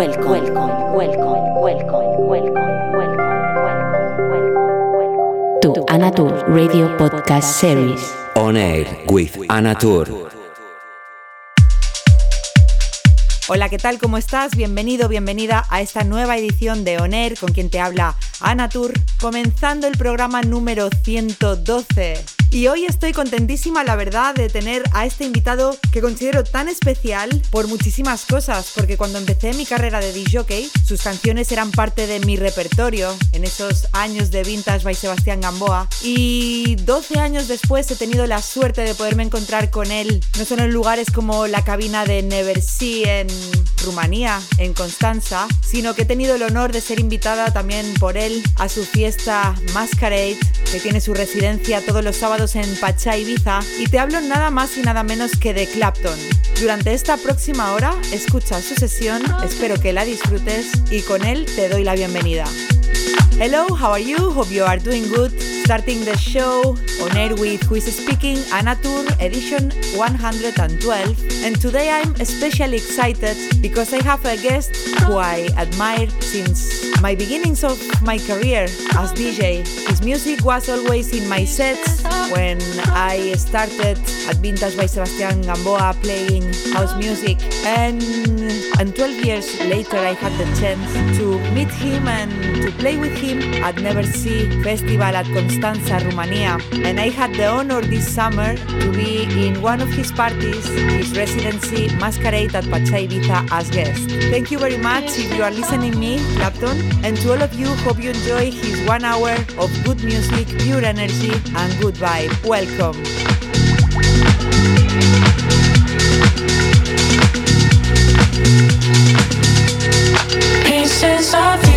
welcome, welcome, welcome, welcome, welcome, welcome, welcome, to Anatur Radio Podcast Series. On Air with Anatur. Hola, ¿qué tal? ¿Cómo estás? Bienvenido, bienvenida a esta nueva edición de On Air con quien te habla Anatur, comenzando el programa número 112. Y hoy estoy contentísima, la verdad, de tener a este invitado que considero tan especial por muchísimas cosas, porque cuando empecé mi carrera de DJ, sus canciones eran parte de mi repertorio en esos años de Vintage by Sebastián Gamboa. Y 12 años después he tenido la suerte de poderme encontrar con él, no solo en lugares como la cabina de Never See en Rumanía, en Constanza, sino que he tenido el honor de ser invitada también por él a su fiesta Masquerade, que tiene su residencia todos los sábados en Pachá, Ibiza, y te hablo nada más y nada menos que de Clapton. Durante esta próxima hora, escucha su sesión, espero que la disfrutes y con él te doy la bienvenida. Hello, how are you? Hope you are doing good. Starting the show on air with Who is Speaking, Anna Tur edition 112. And today I'm especially excited because I have a guest who I admire since my beginnings of my career as DJ. His music was always in my sets when I started at Vintage by Sebastian Gamboa playing house music. And, and 12 years later, I had the chance to meet him and to play with him at NeverSea Festival at Constanza, Romania. And I had the honor this summer to be in one of his parties, his residency Masquerade at Pacha Ibiza as guest. Thank you very much if you are listening me, Claptone. And to all of you, hope you enjoy his one hour of good music, pure energy, and good vibe. Welcome. Pieces of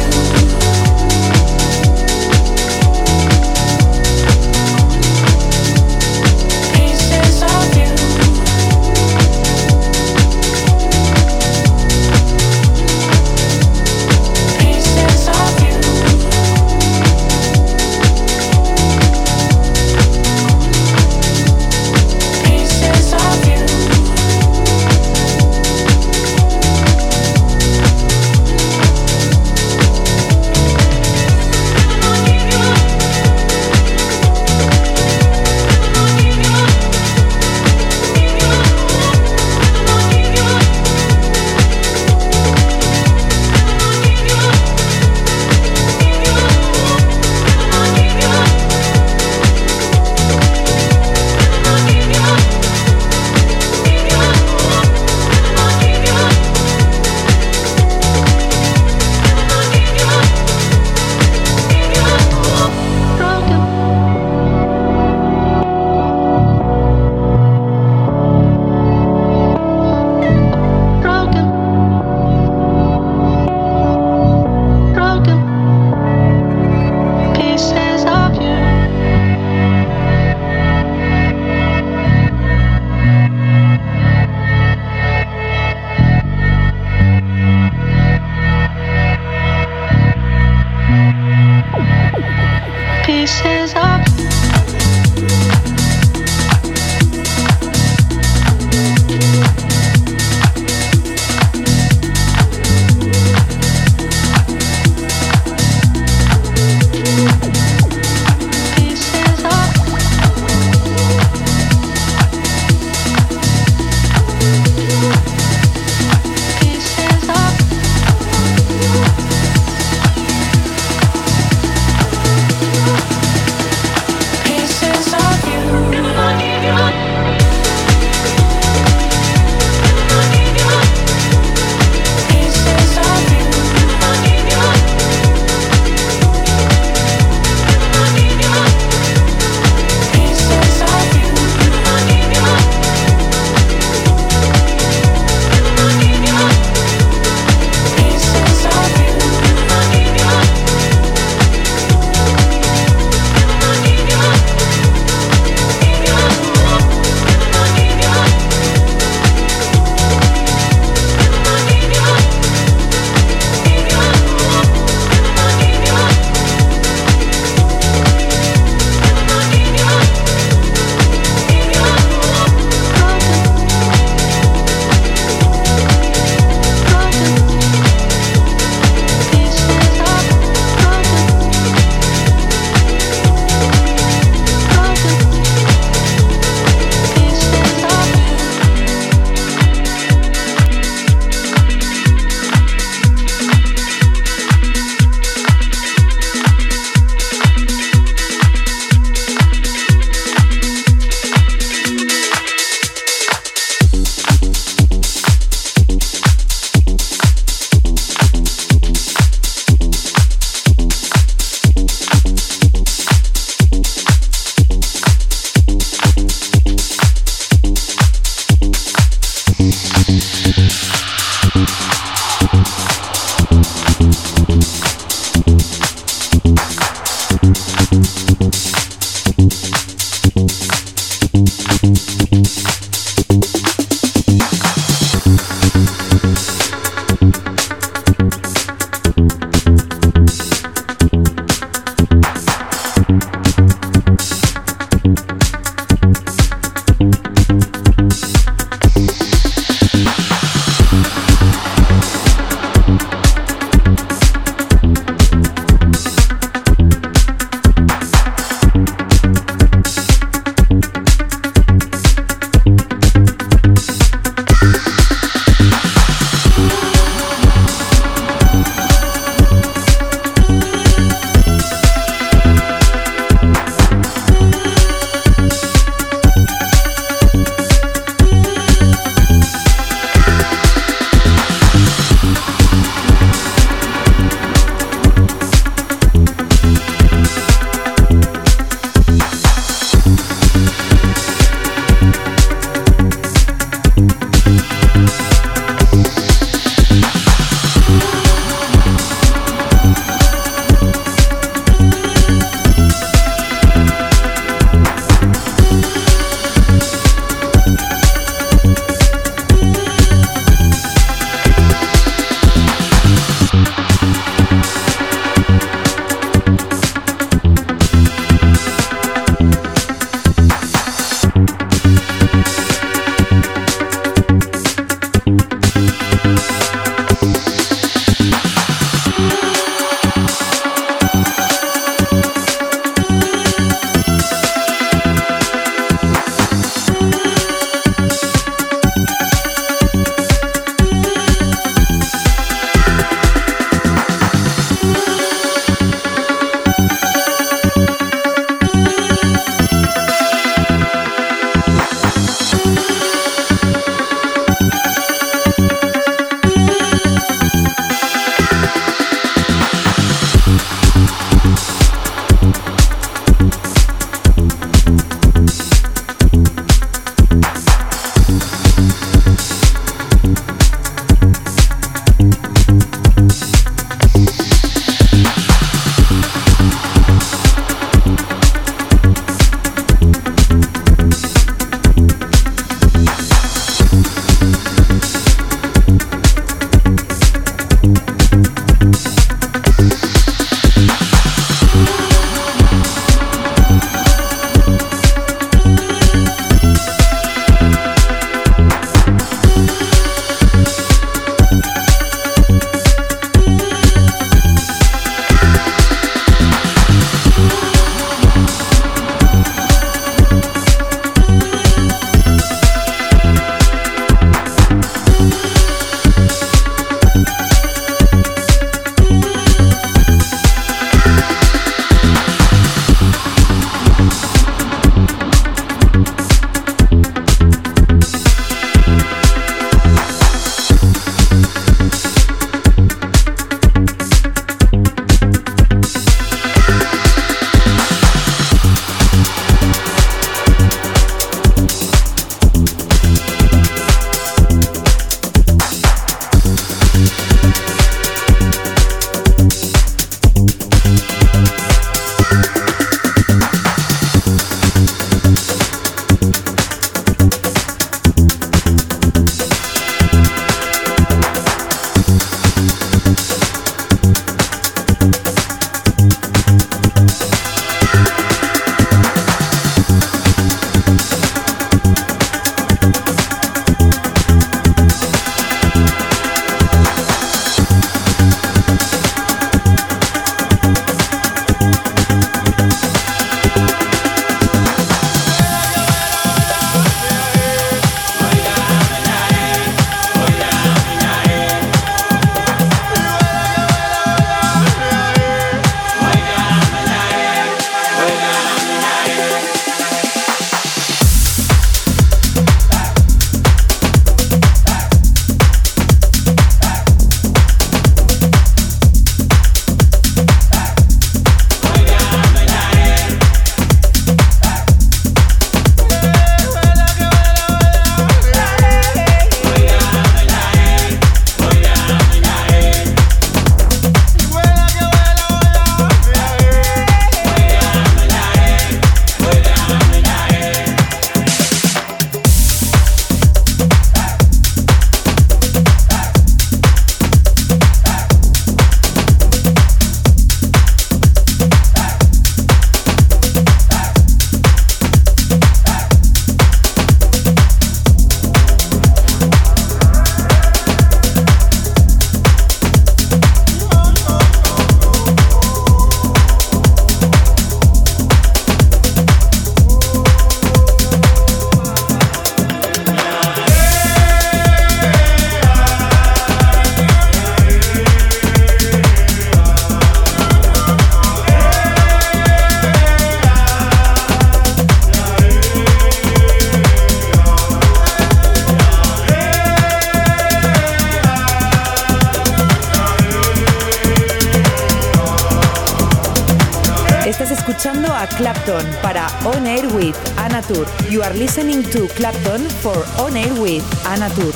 Tour. You are listening to Claptone for On Air with Anna Tur.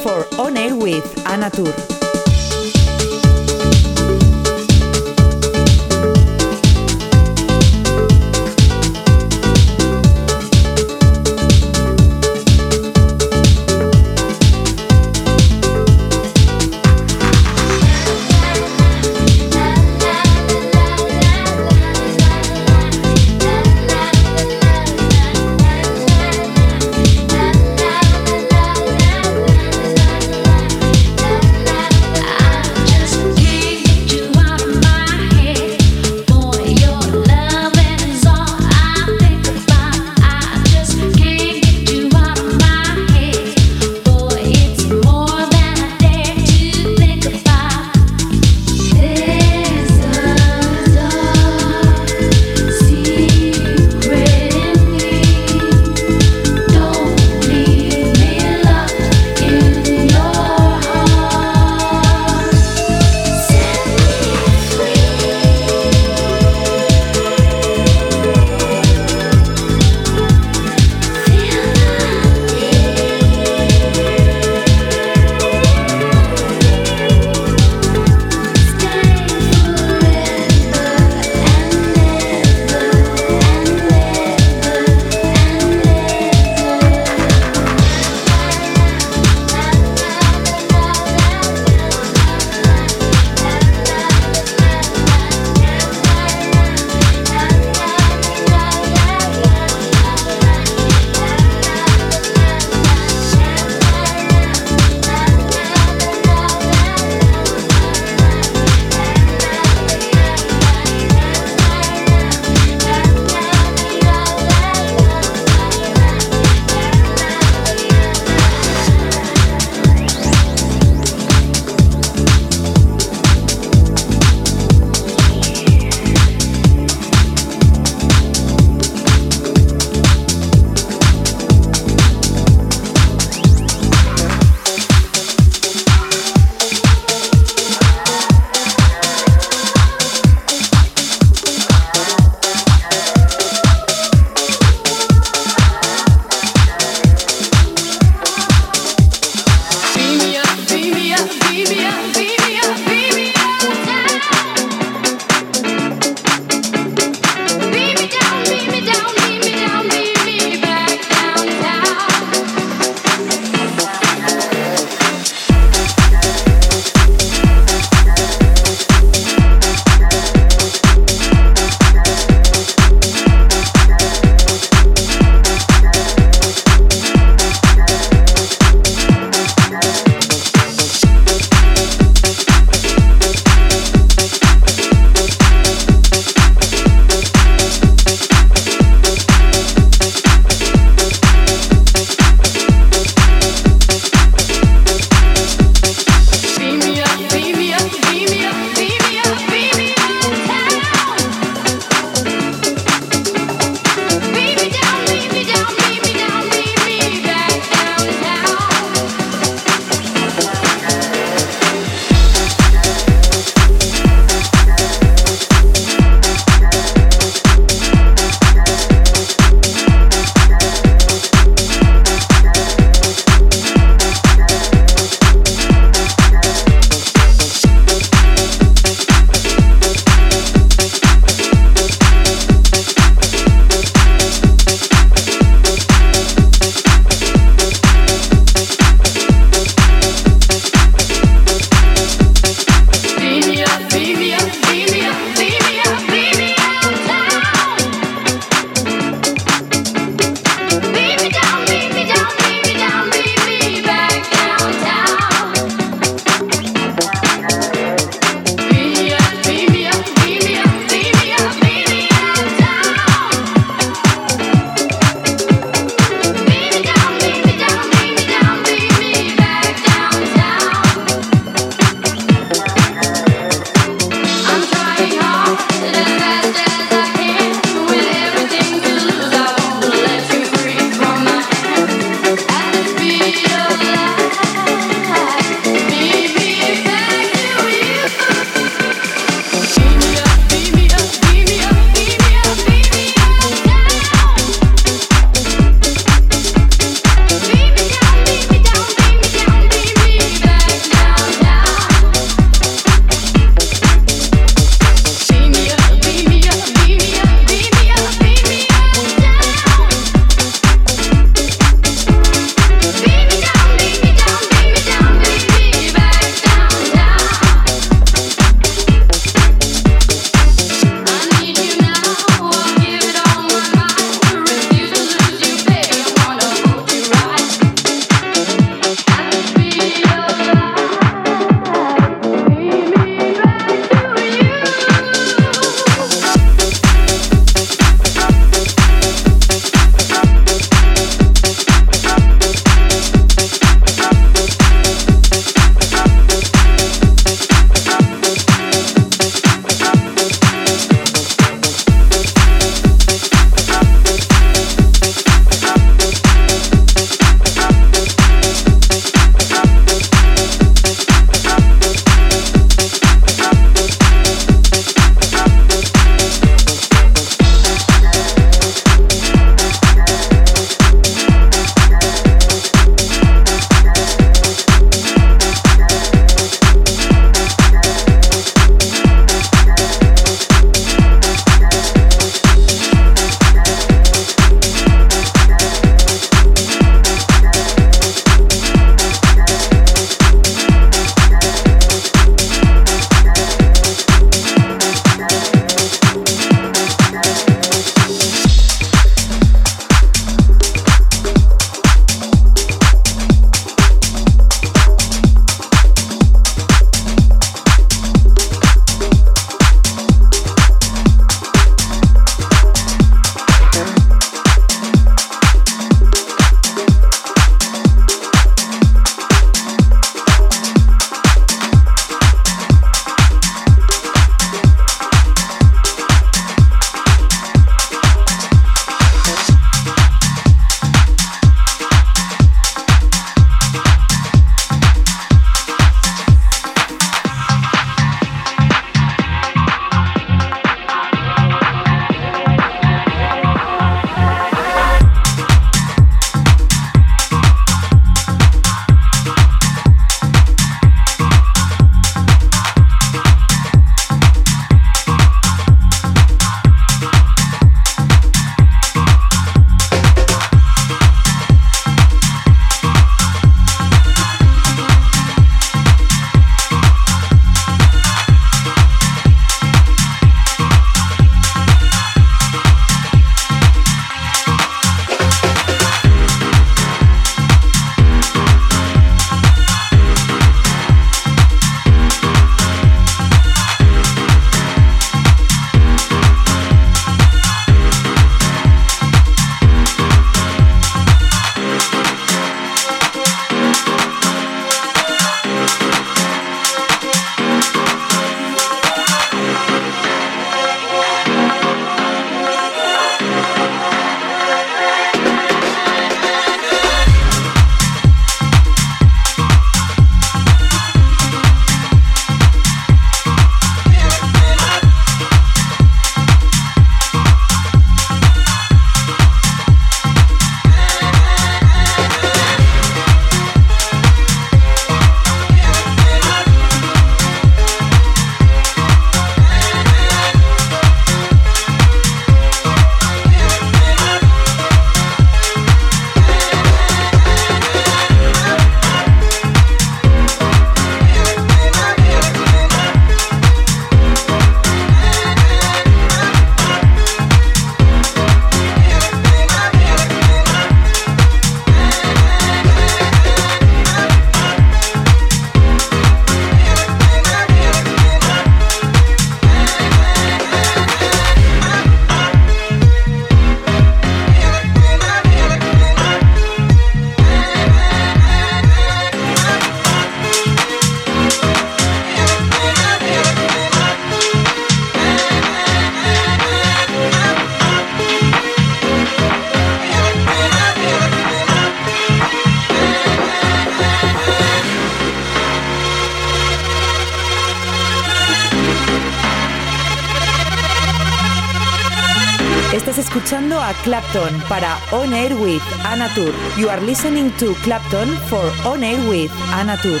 Estás escuchando a Clapton para On Air with Anna Tour. You are listening to Clapton for On Air with Anna Tour.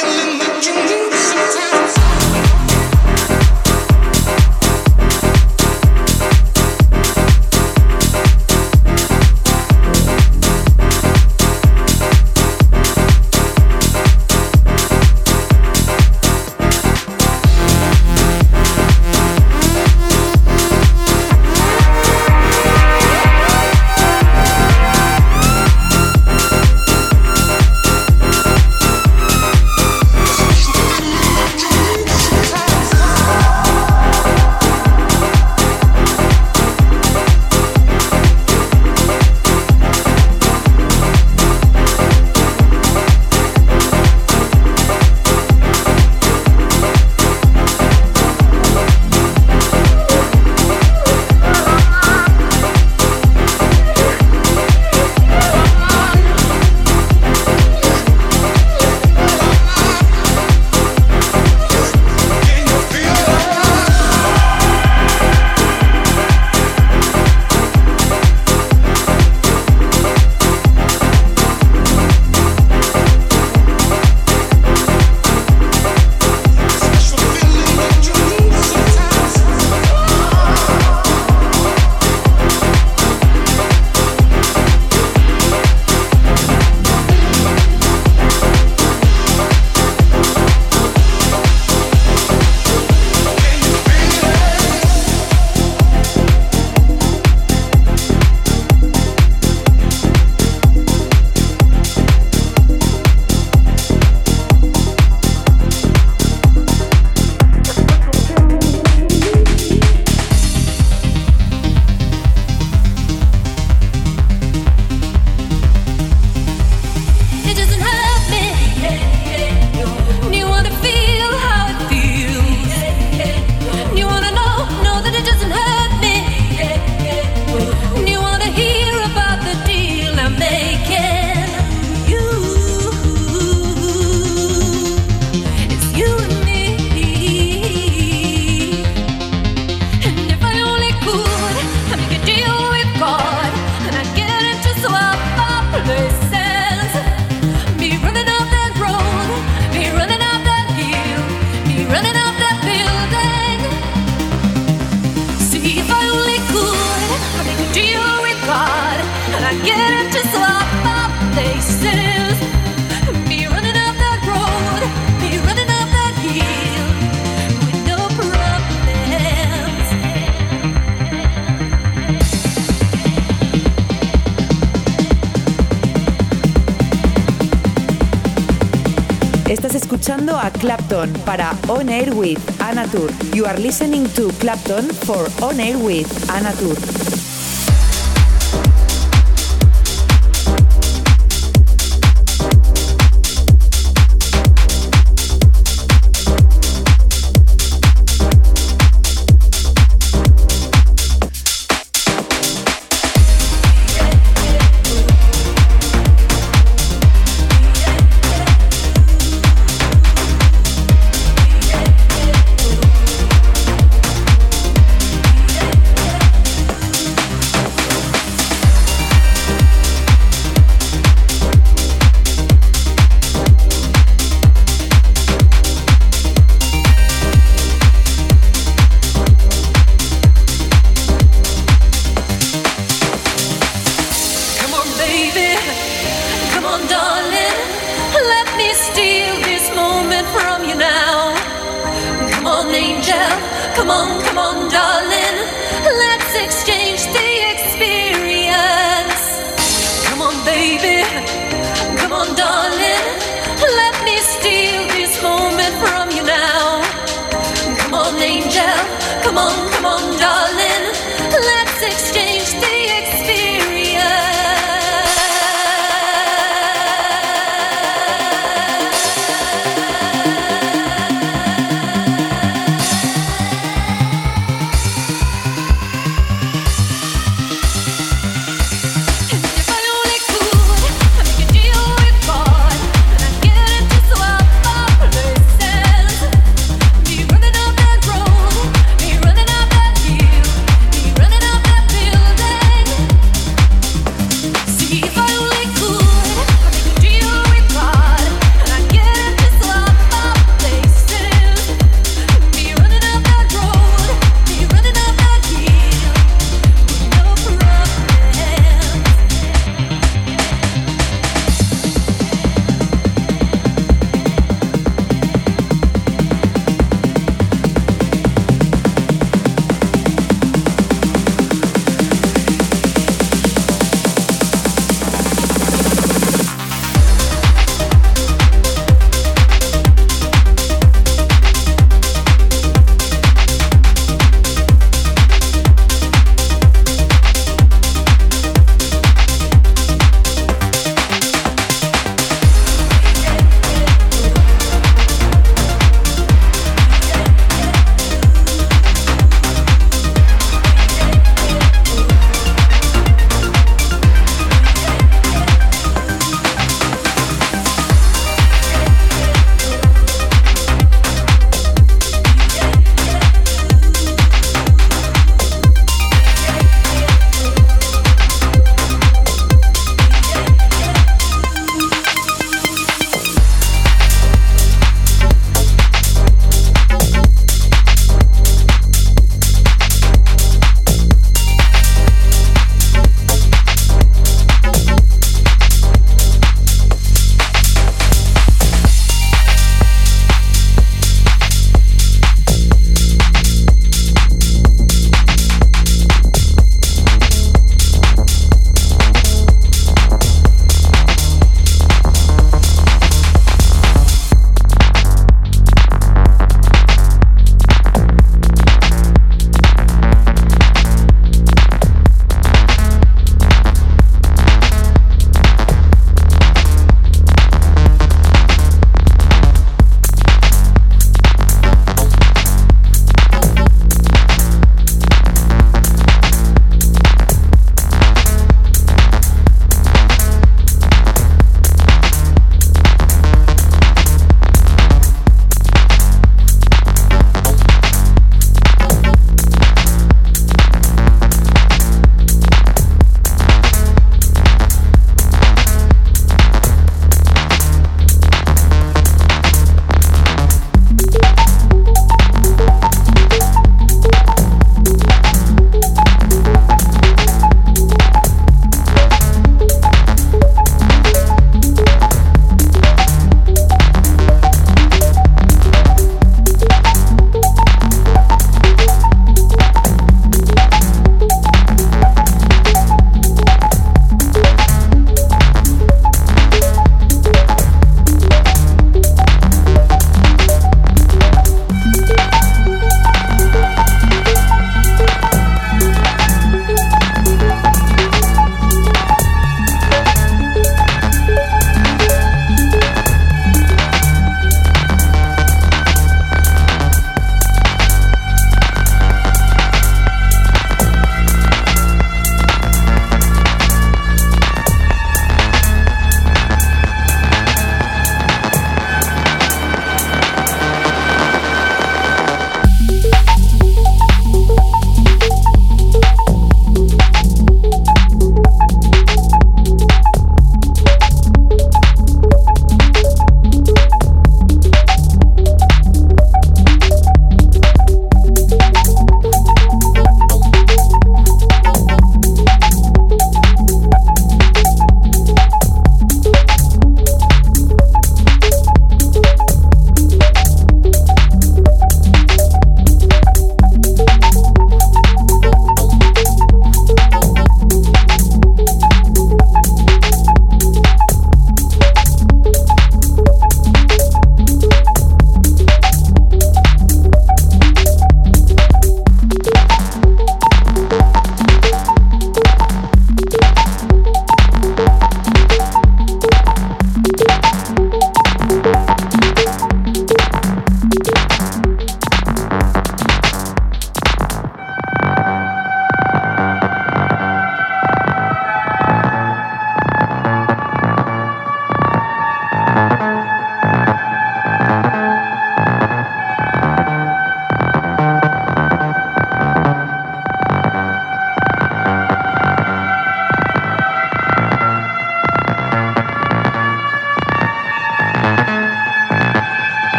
feeling the you. You are listening to Claptone for On Air with Anna Tur.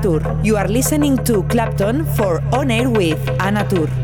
Tur. You are listening to Claptone for On Air with Anna Tur.